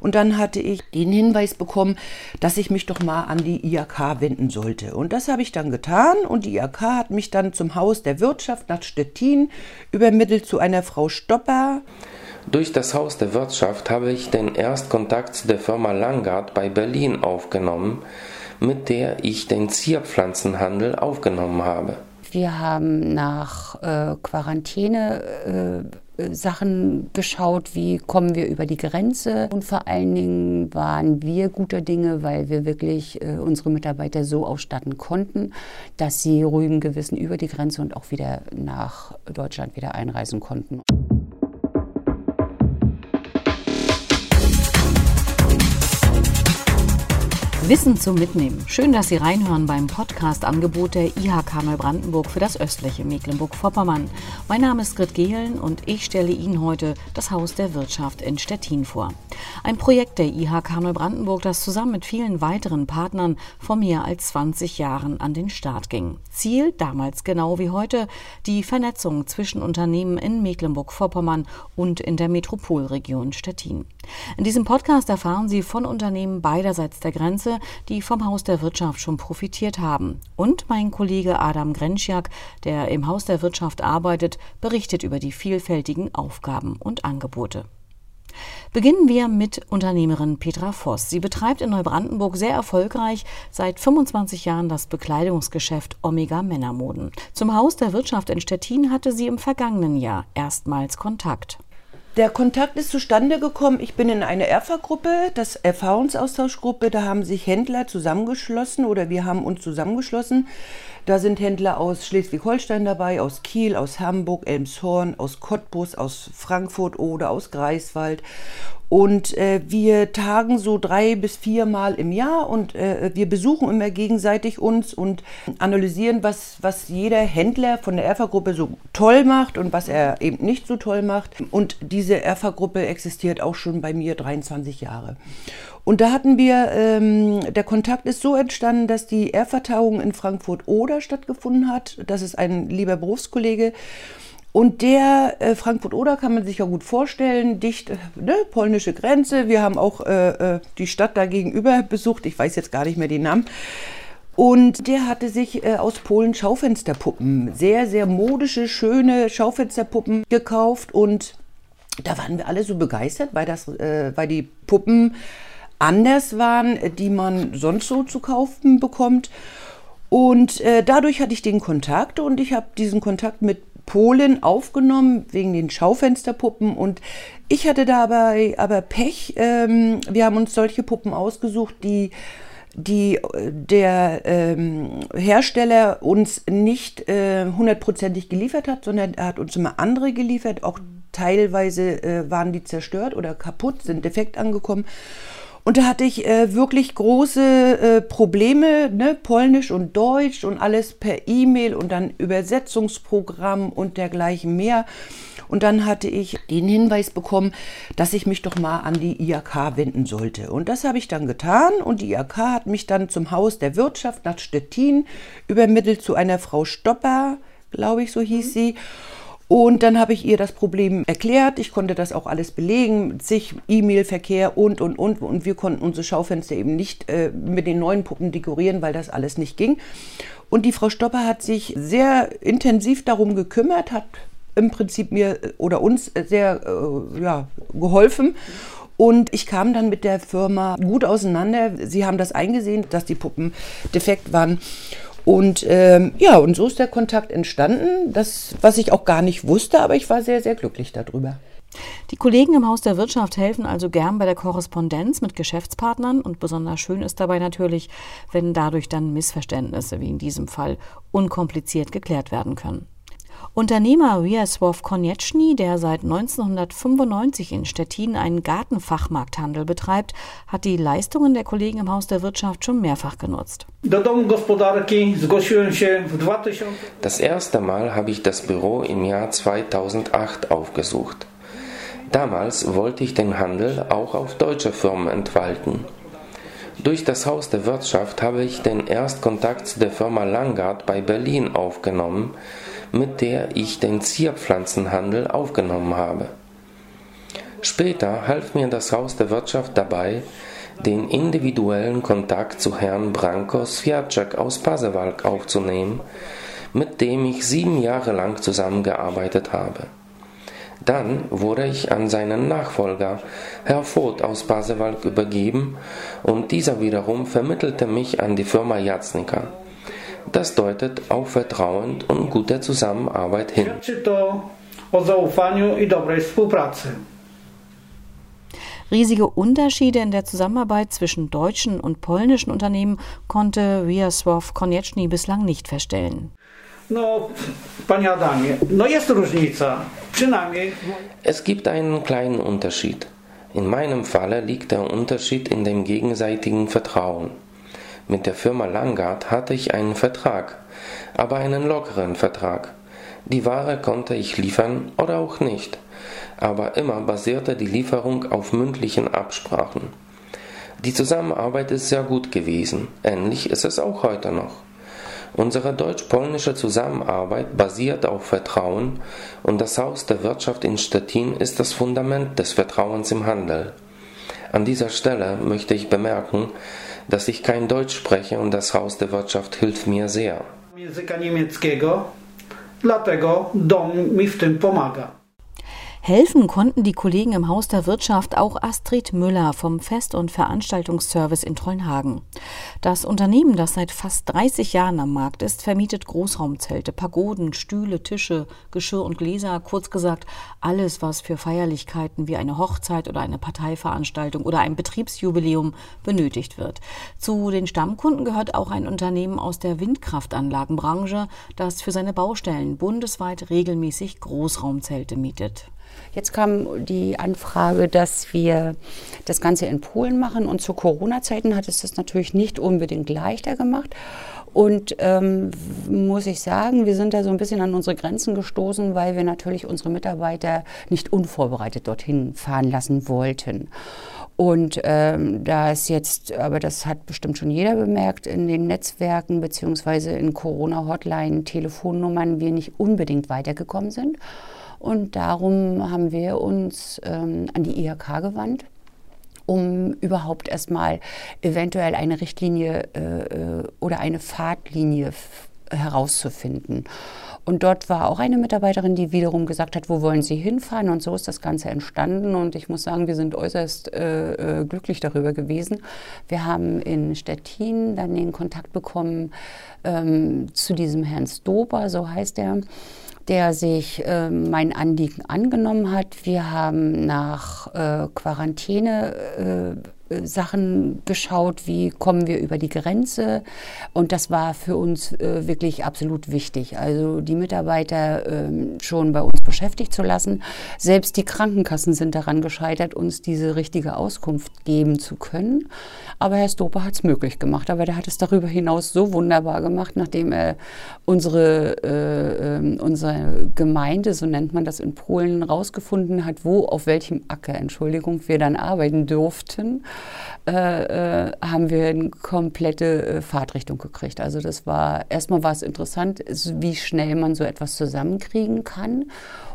Und dann hatte ich den Hinweis bekommen, dass ich mich doch mal an die IAK wenden sollte. Und das habe ich dann getan und die IAK hat mich dann zum Haus der Wirtschaft nach Stettin übermittelt zu einer Frau Stopper. Durch das Haus der Wirtschaft habe ich den Erstkontakt der Firma Langard bei Berlin aufgenommen, mit der ich den Zierpflanzenhandel aufgenommen habe. Wir haben nach äh, Quarantäne äh, Sachen geschaut, wie kommen wir über die Grenze. Und vor allen Dingen waren wir guter Dinge, weil wir wirklich äh, unsere Mitarbeiter so ausstatten konnten, dass sie ruhigen Gewissen über die Grenze und auch wieder nach Deutschland wieder einreisen konnten. Wissen zum Mitnehmen. Schön, dass Sie reinhören beim Podcast-Angebot der IHK Neubrandenburg für das östliche Mecklenburg-Vorpommern. Mein Name ist Grit Gehlen und ich stelle Ihnen heute das Haus der Wirtschaft in Stettin vor. Ein Projekt der IHK Neubrandenburg, das zusammen mit vielen weiteren Partnern vor mehr als 20 Jahren an den Start ging. Ziel, damals genau wie heute, die Vernetzung zwischen Unternehmen in Mecklenburg-Vorpommern und in der Metropolregion Stettin. In diesem Podcast erfahren Sie von Unternehmen beiderseits der Grenze, die vom Haus der Wirtschaft schon profitiert haben. Und mein Kollege Adam Grenschiak, der im Haus der Wirtschaft arbeitet, berichtet über die vielfältigen Aufgaben und Angebote. Beginnen wir mit Unternehmerin Petra Voss. Sie betreibt in Neubrandenburg sehr erfolgreich seit 25 Jahren das Bekleidungsgeschäft Omega Männermoden. Zum Haus der Wirtschaft in Stettin hatte sie im vergangenen Jahr erstmals Kontakt. Der Kontakt ist zustande gekommen. Ich bin in einer ERFA-Gruppe, das Erfahrungsaustauschgruppe. Da haben sich Händler zusammengeschlossen oder wir haben uns zusammengeschlossen. Da sind Händler aus Schleswig-Holstein dabei, aus Kiel, aus Hamburg, Elmshorn, aus Cottbus, aus Frankfurt oder aus Greifswald. Und äh, wir tagen so drei bis viermal im Jahr und äh, wir besuchen immer gegenseitig uns und analysieren, was, was jeder Händler von der Erfa-Gruppe so toll macht und was er eben nicht so toll macht. Und diese Erfa-Gruppe existiert auch schon bei mir 23 Jahre. Und da hatten wir, ähm, der Kontakt ist so entstanden, dass die Erfa-Tagung in Frankfurt-Oder stattgefunden hat. Das ist ein lieber Berufskollege. Und der äh, Frankfurt-Oder kann man sich ja gut vorstellen, dicht, äh, ne, polnische Grenze. Wir haben auch äh, äh, die Stadt da gegenüber besucht. Ich weiß jetzt gar nicht mehr den Namen. Und der hatte sich äh, aus Polen Schaufensterpuppen, sehr, sehr modische, schöne Schaufensterpuppen gekauft. Und da waren wir alle so begeistert, weil, das, äh, weil die Puppen anders waren, die man sonst so zu kaufen bekommt. Und äh, dadurch hatte ich den Kontakt und ich habe diesen Kontakt mit Polen aufgenommen wegen den Schaufensterpuppen und ich hatte dabei aber Pech. Ähm, wir haben uns solche Puppen ausgesucht, die die der ähm, Hersteller uns nicht äh, hundertprozentig geliefert hat, sondern er hat uns immer andere geliefert. Auch teilweise äh, waren die zerstört oder kaputt, sind defekt angekommen. Und da hatte ich äh, wirklich große äh, Probleme, ne? Polnisch und Deutsch und alles per E-Mail und dann Übersetzungsprogramm und dergleichen mehr. Und dann hatte ich den Hinweis bekommen, dass ich mich doch mal an die IAK wenden sollte. Und das habe ich dann getan. Und die IAK hat mich dann zum Haus der Wirtschaft nach Stettin übermittelt zu einer Frau Stopper, glaube ich, so hieß sie. Und dann habe ich ihr das Problem erklärt. Ich konnte das auch alles belegen, sich E-Mail-Verkehr und, und, und. Und wir konnten unsere Schaufenster eben nicht äh, mit den neuen Puppen dekorieren, weil das alles nicht ging. Und die Frau Stopper hat sich sehr intensiv darum gekümmert, hat im Prinzip mir oder uns sehr äh, ja, geholfen. Und ich kam dann mit der Firma gut auseinander. Sie haben das eingesehen, dass die Puppen defekt waren. Und ähm, ja, und so ist der Kontakt entstanden, das, was ich auch gar nicht wusste, aber ich war sehr, sehr glücklich darüber. Die Kollegen im Haus der Wirtschaft helfen also gern bei der Korrespondenz mit Geschäftspartnern und besonders schön ist dabei natürlich, wenn dadurch dann Missverständnisse wie in diesem Fall unkompliziert geklärt werden können. Unternehmer Wiesław Konieczny, der seit 1995 in Stettin einen Gartenfachmarkthandel betreibt, hat die Leistungen der Kollegen im Haus der Wirtschaft schon mehrfach genutzt. Das erste Mal habe ich das Büro im Jahr 2008 aufgesucht. Damals wollte ich den Handel auch auf deutsche Firmen entfalten. Durch das Haus der Wirtschaft habe ich den Erstkontakt der Firma Langard bei Berlin aufgenommen, mit der ich den Zierpflanzenhandel aufgenommen habe. Später half mir das Haus der Wirtschaft dabei, den individuellen Kontakt zu Herrn Branko Swiatczek aus Pasewalk aufzunehmen, mit dem ich sieben Jahre lang zusammengearbeitet habe. Dann wurde ich an seinen Nachfolger, Herr Voth aus Pasewalk, übergeben und dieser wiederum vermittelte mich an die Firma Jacnika. Das deutet auf Vertrauen und gute Zusammenarbeit hin. Riesige Unterschiede in der Zusammenarbeit zwischen deutschen und polnischen Unternehmen konnte Wiesław Konieczny bislang nicht feststellen. No, panie Adamie, no jest różnica. Przynajmniej. Es gibt einen kleinen Unterschied. In meinem Falle liegt der Unterschied in dem gegenseitigen Vertrauen. Mit der Firma Langard hatte ich einen Vertrag, aber einen lockeren Vertrag. Die Ware konnte ich liefern oder auch nicht, aber immer basierte die Lieferung auf mündlichen Absprachen. Die Zusammenarbeit ist sehr gut gewesen, ähnlich ist es auch heute noch. Unsere deutsch-polnische Zusammenarbeit basiert auf Vertrauen und das Haus der Wirtschaft in Stettin ist das Fundament des Vertrauens im Handel. An dieser Stelle möchte ich bemerken, dass ich kein Deutsch spreche und das Haus der Wirtschaft hilft mir sehr. Języka niemieckiego, dlatego dom mi w tym pomaga. Helfen konnten die Kollegen im Haus der Wirtschaft auch Astrid Müller vom Fest- und Veranstaltungsservice in Trollhagen. Das Unternehmen, das seit fast 30 Jahren am Markt ist, vermietet Großraumzelte, Pagoden, Stühle, Tische, Geschirr und Gläser, kurz gesagt alles, was für Feierlichkeiten wie eine Hochzeit oder eine Parteiveranstaltung oder ein Betriebsjubiläum benötigt wird. Zu den Stammkunden gehört auch ein Unternehmen aus der Windkraftanlagenbranche, das für seine Baustellen bundesweit regelmäßig Großraumzelte mietet. Jetzt kam die Anfrage, dass wir das Ganze in Polen machen. Und zu Corona-Zeiten hat es das natürlich nicht unbedingt leichter gemacht. Und ähm, muss ich sagen, wir sind da so ein bisschen an unsere Grenzen gestoßen, weil wir natürlich unsere Mitarbeiter nicht unvorbereitet dorthin fahren lassen wollten. Und ähm, da ist jetzt, aber das hat bestimmt schon jeder bemerkt, in den Netzwerken beziehungsweise in Corona-Hotline, Telefonnummern wir nicht unbedingt weitergekommen sind. Und darum haben wir uns ähm, an die IHK gewandt um überhaupt erstmal eventuell eine Richtlinie äh, äh oder eine Fahrtlinie herauszufinden. Und dort war auch eine Mitarbeiterin, die wiederum gesagt hat, wo wollen Sie hinfahren? Und so ist das Ganze entstanden. Und ich muss sagen, wir sind äußerst äh, äh glücklich darüber gewesen. Wir haben in Stettin dann den Kontakt bekommen ähm, zu diesem Herrn Stober, so heißt er der sich äh, mein Anliegen angenommen hat. Wir haben nach äh, Quarantäne äh, Sachen geschaut, wie kommen wir über die Grenze. Und das war für uns äh, wirklich absolut wichtig. Also die Mitarbeiter äh, schon bei uns beschäftigt zu lassen. Selbst die Krankenkassen sind daran gescheitert, uns diese richtige Auskunft geben zu können. Aber Herr Stoper hat es möglich gemacht. Aber der hat es darüber hinaus so wunderbar gemacht, nachdem er unsere, äh, ähm, unsere Gemeinde, so nennt man das in Polen, rausgefunden hat, wo, auf welchem Acker, Entschuldigung, wir dann arbeiten durften äh, äh, haben wir eine komplette äh, Fahrtrichtung gekriegt. Also das war, erstmal war es interessant, wie schnell man so etwas zusammenkriegen kann.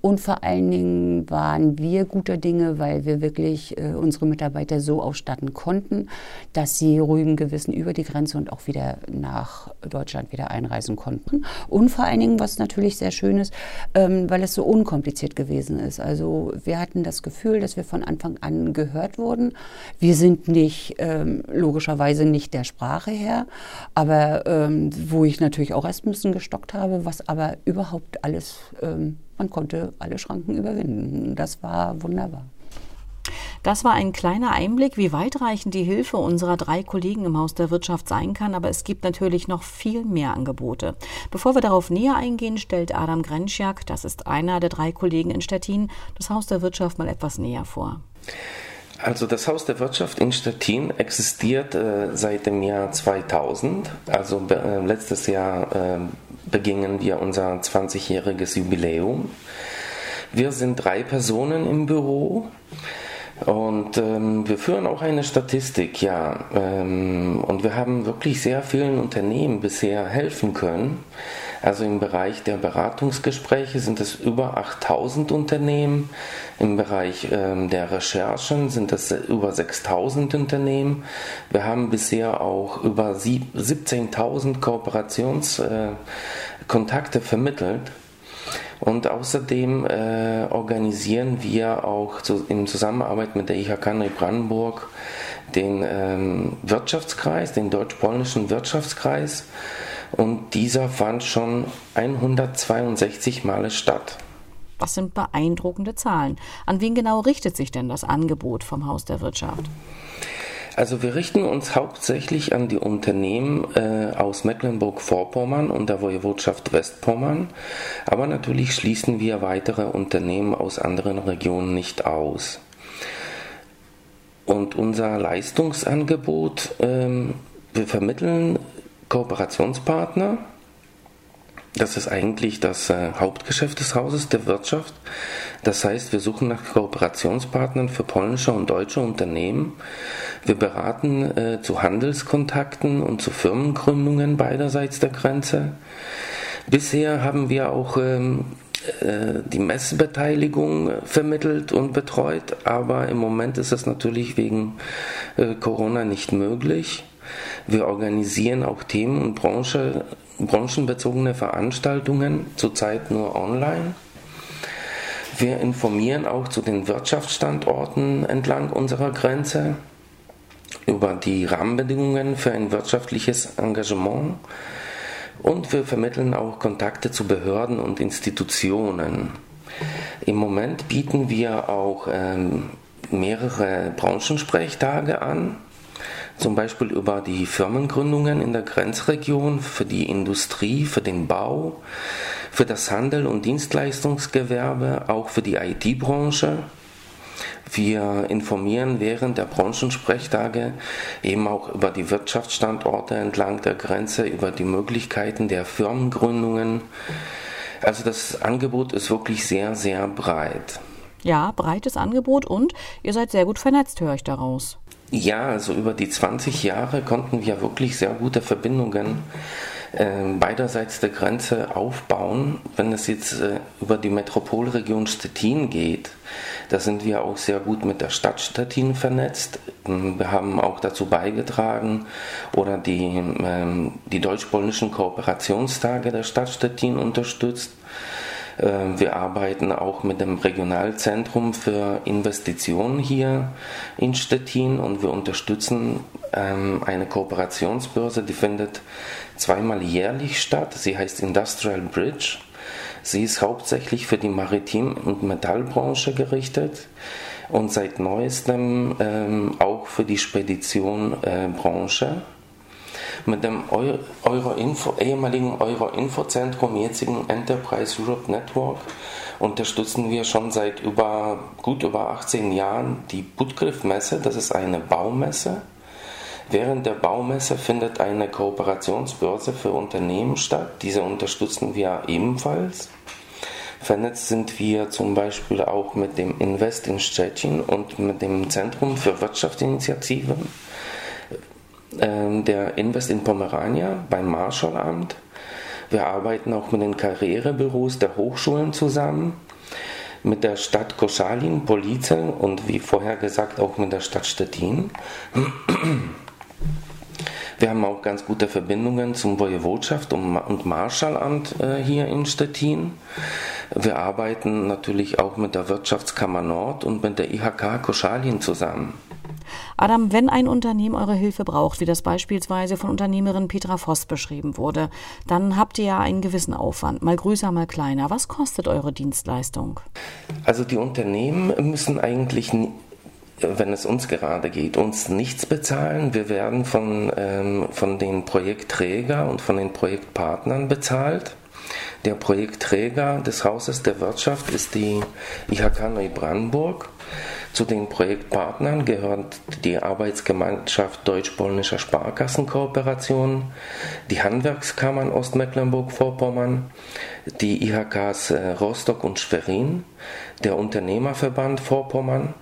Und vor allen Dingen waren wir guter Dinge, weil wir wirklich äh, unsere Mitarbeiter so ausstatten konnten, dass sie ruhigen Gewissen über die Grenze und auch wieder nach Deutschland wieder einreisen konnten. Und vor allen Dingen, was natürlich sehr schön ist, ähm, weil es so unkompliziert gewesen ist. Also wir hatten das Gefühl, dass wir von Anfang an gehört wurden. Wir sind nicht, ähm, logischerweise nicht der Sprache her, aber ähm, wo ich natürlich auch erst ein bisschen gestockt habe, was aber überhaupt alles ähm, man konnte alle Schranken überwinden. Das war wunderbar. Das war ein kleiner Einblick, wie weitreichend die Hilfe unserer drei Kollegen im Haus der Wirtschaft sein kann, aber es gibt natürlich noch viel mehr Angebote. Bevor wir darauf näher eingehen, stellt Adam Grenschak, das ist einer der drei Kollegen in Stettin, das Haus der Wirtschaft mal etwas näher vor. Also das Haus der Wirtschaft in Stettin existiert äh, seit dem Jahr 2000. Also äh, letztes Jahr äh, begingen wir unser 20-jähriges Jubiläum. Wir sind drei Personen im Büro. Und ähm, wir führen auch eine Statistik, ja. Ähm, und wir haben wirklich sehr vielen Unternehmen bisher helfen können. Also im Bereich der Beratungsgespräche sind es über 8000 Unternehmen. Im Bereich ähm, der Recherchen sind es über 6000 Unternehmen. Wir haben bisher auch über 17.000 Kooperationskontakte äh, vermittelt. Und außerdem äh, organisieren wir auch zu, in Zusammenarbeit mit der IHK Neubrandenburg den ähm, Wirtschaftskreis, den deutsch-polnischen Wirtschaftskreis. Und dieser fand schon 162 Male statt. Das sind beeindruckende Zahlen. An wen genau richtet sich denn das Angebot vom Haus der Wirtschaft? Also wir richten uns hauptsächlich an die Unternehmen äh, aus Mecklenburg-Vorpommern und der Woiwodschaft Westpommern, aber natürlich schließen wir weitere Unternehmen aus anderen Regionen nicht aus. Und unser Leistungsangebot, ähm, wir vermitteln Kooperationspartner, das ist eigentlich das äh, Hauptgeschäft des Hauses der Wirtschaft. Das heißt, wir suchen nach Kooperationspartnern für polnische und deutsche Unternehmen. Wir beraten äh, zu Handelskontakten und zu Firmengründungen beiderseits der Grenze. Bisher haben wir auch ähm, äh, die Messbeteiligung vermittelt und betreut, aber im Moment ist es natürlich wegen äh, Corona nicht möglich. Wir organisieren auch Themen- und Branche, branchenbezogene Veranstaltungen, zurzeit nur online. Wir informieren auch zu den Wirtschaftsstandorten entlang unserer Grenze über die Rahmenbedingungen für ein wirtschaftliches Engagement und wir vermitteln auch Kontakte zu Behörden und Institutionen. Im Moment bieten wir auch ähm, mehrere Branchensprechtage an zum Beispiel über die Firmengründungen in der Grenzregion, für die Industrie, für den Bau, für das Handel- und Dienstleistungsgewerbe, auch für die IT-Branche. Wir informieren während der Branchensprechtage eben auch über die Wirtschaftsstandorte entlang der Grenze, über die Möglichkeiten der Firmengründungen. Also das Angebot ist wirklich sehr, sehr breit. Ja, breites Angebot und ihr seid sehr gut vernetzt, höre ich daraus. Ja, also über die 20 Jahre konnten wir wirklich sehr gute Verbindungen äh, beiderseits der Grenze aufbauen. Wenn es jetzt äh, über die Metropolregion Stettin geht, da sind wir auch sehr gut mit der Stadt Stettin vernetzt. Ähm, wir haben auch dazu beigetragen oder die, ähm, die deutsch-polnischen Kooperationstage der Stadt Stettin unterstützt. Äh, wir arbeiten auch mit dem Regionalzentrum für Investitionen hier in Stettin und wir unterstützen ähm, eine Kooperationsbörse, die findet zweimal jährlich statt. Sie heißt Industrial Bridge. Sie ist hauptsächlich für die Maritim- und Metallbranche gerichtet und seit neuestem ähm, auch für die Speditionbranche. Äh, mit dem Euro -Info, ehemaligen Euro-Info-Zentrum, jetzigen Enterprise Europe Network, unterstützen wir schon seit über, gut über 18 Jahren die Budgriff-Messe. Das ist eine Baumesse. Während der Baumesse findet eine Kooperationsbörse für Unternehmen statt. Diese unterstützen wir ebenfalls. Vernetzt sind wir zum Beispiel auch mit dem Invest in Stettin und mit dem Zentrum für Wirtschaftsinitiativen der Invest in Pomerania beim Marschallamt. Wir arbeiten auch mit den Karrierebüros der Hochschulen zusammen, mit der Stadt Koschalin, Police und wie vorher gesagt auch mit der Stadt Stettin. Wir haben auch ganz gute Verbindungen zum Wojewodschaft und Marschallamt äh, hier in Stettin. Wir arbeiten natürlich auch mit der Wirtschaftskammer Nord und mit der IHK Koschalin zusammen. Adam, wenn ein Unternehmen eure Hilfe braucht, wie das beispielsweise von Unternehmerin Petra Voss beschrieben wurde, dann habt ihr ja einen gewissen Aufwand, mal größer, mal kleiner. Was kostet eure Dienstleistung? Also die Unternehmen müssen eigentlich wenn es uns gerade geht, uns nichts bezahlen. Wir werden von, ähm, von den Projektträger und von den Projektpartnern bezahlt. Der Projektträger des Hauses der Wirtschaft ist die IHK Neubrandenburg. Zu den Projektpartnern gehört die Arbeitsgemeinschaft Deutsch-Polnischer Sparkassenkooperation, die Handwerkskammern Ostmecklenburg-Vorpommern, die IHKs äh, Rostock und Schwerin, der Unternehmerverband Vorpommern,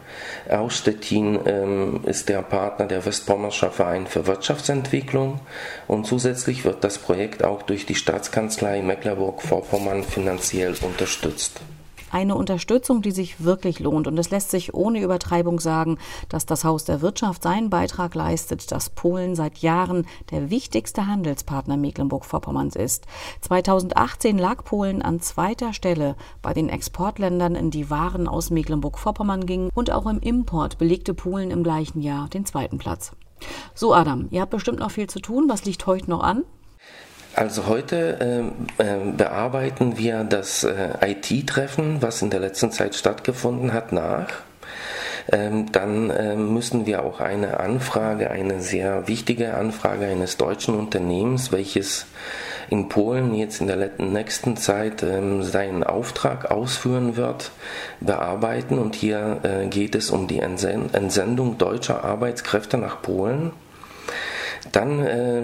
aus Stettin ähm, ist der Partner der Westpommerscher Verein für Wirtschaftsentwicklung und zusätzlich wird das Projekt auch durch die Staatskanzlei Mecklenburg-Vorpommern finanziell unterstützt eine Unterstützung, die sich wirklich lohnt. Und es lässt sich ohne Übertreibung sagen, dass das Haus der Wirtschaft seinen Beitrag leistet, dass Polen seit Jahren der wichtigste Handelspartner Mecklenburg-Vorpommerns ist. 2018 lag Polen an zweiter Stelle bei den Exportländern, in die Waren aus Mecklenburg-Vorpommern gingen. Und auch im Import belegte Polen im gleichen Jahr den zweiten Platz. So, Adam, ihr habt bestimmt noch viel zu tun. Was liegt heute noch an? Also heute äh, äh, bearbeiten wir das äh, IT-Treffen, was in der letzten Zeit stattgefunden hat, nach. Ähm, dann ähm, müssen wir auch eine Anfrage, eine sehr wichtige Anfrage eines deutschen Unternehmens, welches in Polen jetzt in der nächsten Zeit ähm, seinen Auftrag ausführen wird, bearbeiten. Und hier äh, geht es um die Entsendung deutscher Arbeitskräfte nach Polen. Dann äh,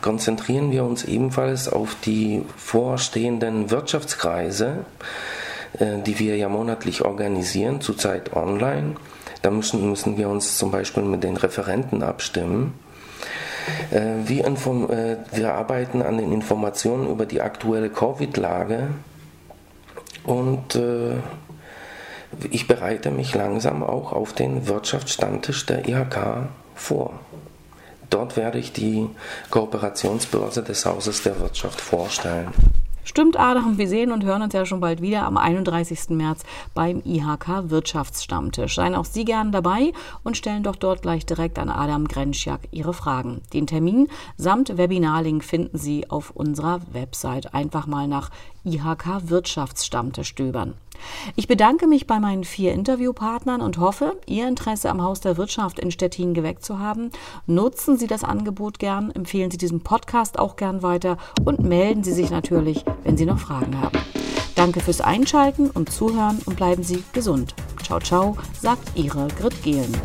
konzentrieren wir uns ebenfalls auf die vorstehenden Wirtschaftskreise, äh, die wir ja monatlich organisieren, zurzeit online. Da müssen, müssen wir uns zum Beispiel mit den Referenten abstimmen. Äh, wir, äh, wir arbeiten an den Informationen über die aktuelle Covid-Lage und äh, ich bereite mich langsam auch auf den Wirtschaftsstammtisch der IHK vor. Dort werde ich die Kooperationsbörse des Hauses der Wirtschaft vorstellen. Stimmt, Adam, wir sehen und hören uns ja schon bald wieder am 31. März beim IHK Wirtschaftsstammtisch. Seien auch Sie gern dabei und stellen doch dort gleich direkt an Adam Grenschjak Ihre Fragen. Den Termin samt Webinarlink finden Sie auf unserer Website. Einfach mal nach IHK Wirtschaftsstammtisch stöbern. Ich bedanke mich bei meinen vier Interviewpartnern und hoffe, Ihr Interesse am Haus der Wirtschaft in Stettin geweckt zu haben. Nutzen Sie das Angebot gern, empfehlen Sie diesen Podcast auch gern weiter und melden Sie sich natürlich, wenn Sie noch Fragen haben. Danke fürs Einschalten und Zuhören und bleiben Sie gesund. Ciao, ciao, sagt Ihre Grit Gehlen.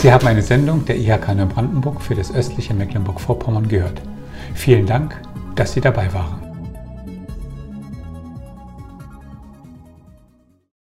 Sie haben eine Sendung der IHK Neubrandenburg für das östliche Mecklenburg-Vorpommern gehört. Vielen Dank, dass Sie dabei waren.